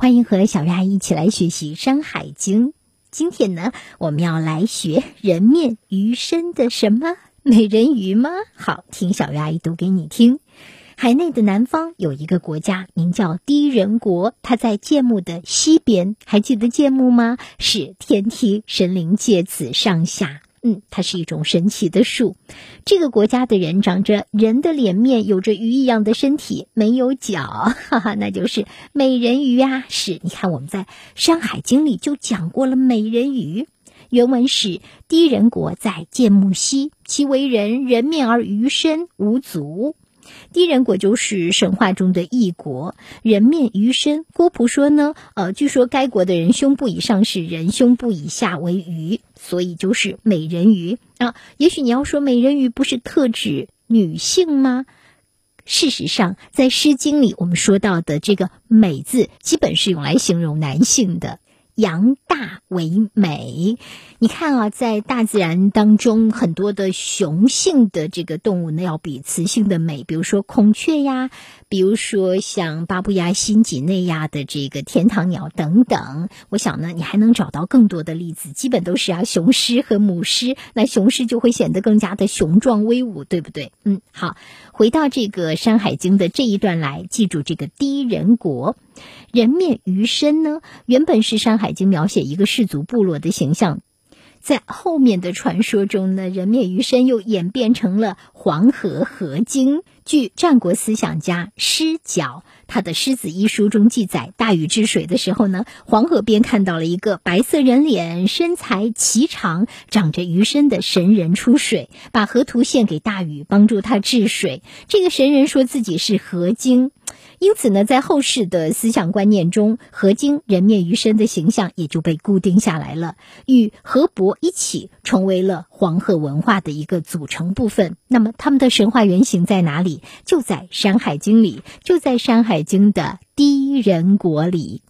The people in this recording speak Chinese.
欢迎和小鱼阿姨一起来学习《山海经》。今天呢，我们要来学人面鱼身的什么美人鱼吗？好，听小鱼阿姨读给你听。海内的南方有一个国家，名叫低人国，它在建木的西边。还记得建木吗？是天梯神灵借此上下。嗯，它是一种神奇的树。这个国家的人长着人的脸面，有着鱼一样的身体，没有脚，哈哈，那就是美人鱼啊！是，你看我们在《山海经》里就讲过了美人鱼。原文是：低人国在建木西，其为人，人面而鱼身，无足。低人国就是神话中的异国，人面鱼身。郭璞说呢，呃，据说该国的人胸部以上是人，胸部以下为鱼，所以就是美人鱼啊。也许你要说美人鱼不是特指女性吗？事实上，在《诗经》里我们说到的这个“美”字，基本是用来形容男性的。阳大为美，你看啊，在大自然当中，很多的雄性的这个动物呢，要比雌性的美。比如说孔雀呀，比如说像巴布亚新几内亚的这个天堂鸟等等。我想呢，你还能找到更多的例子，基本都是啊，雄狮和母狮，那雄狮就会显得更加的雄壮威武，对不对？嗯，好，回到这个《山海经》的这一段来，记住这个低人国。人面鱼身呢，原本是《山海经》描写一个氏族部落的形象，在后面的传说中呢，人面鱼身又演变成了黄河河精。据战国思想家施角他的《狮子》一书中记载，大禹治水的时候呢，黄河边看到了一个白色人脸、身材颀长、长着鱼身的神人出水，把河图献给大禹，帮助他治水。这个神人说自己是河精。因此呢，在后世的思想观念中，河精人面鱼身的形象也就被固定下来了，与何伯一起成为了黄河文化的一个组成部分。那么，他们的神话原型在哪里？就在《山海经》里，就在《山海经》的第一人国里。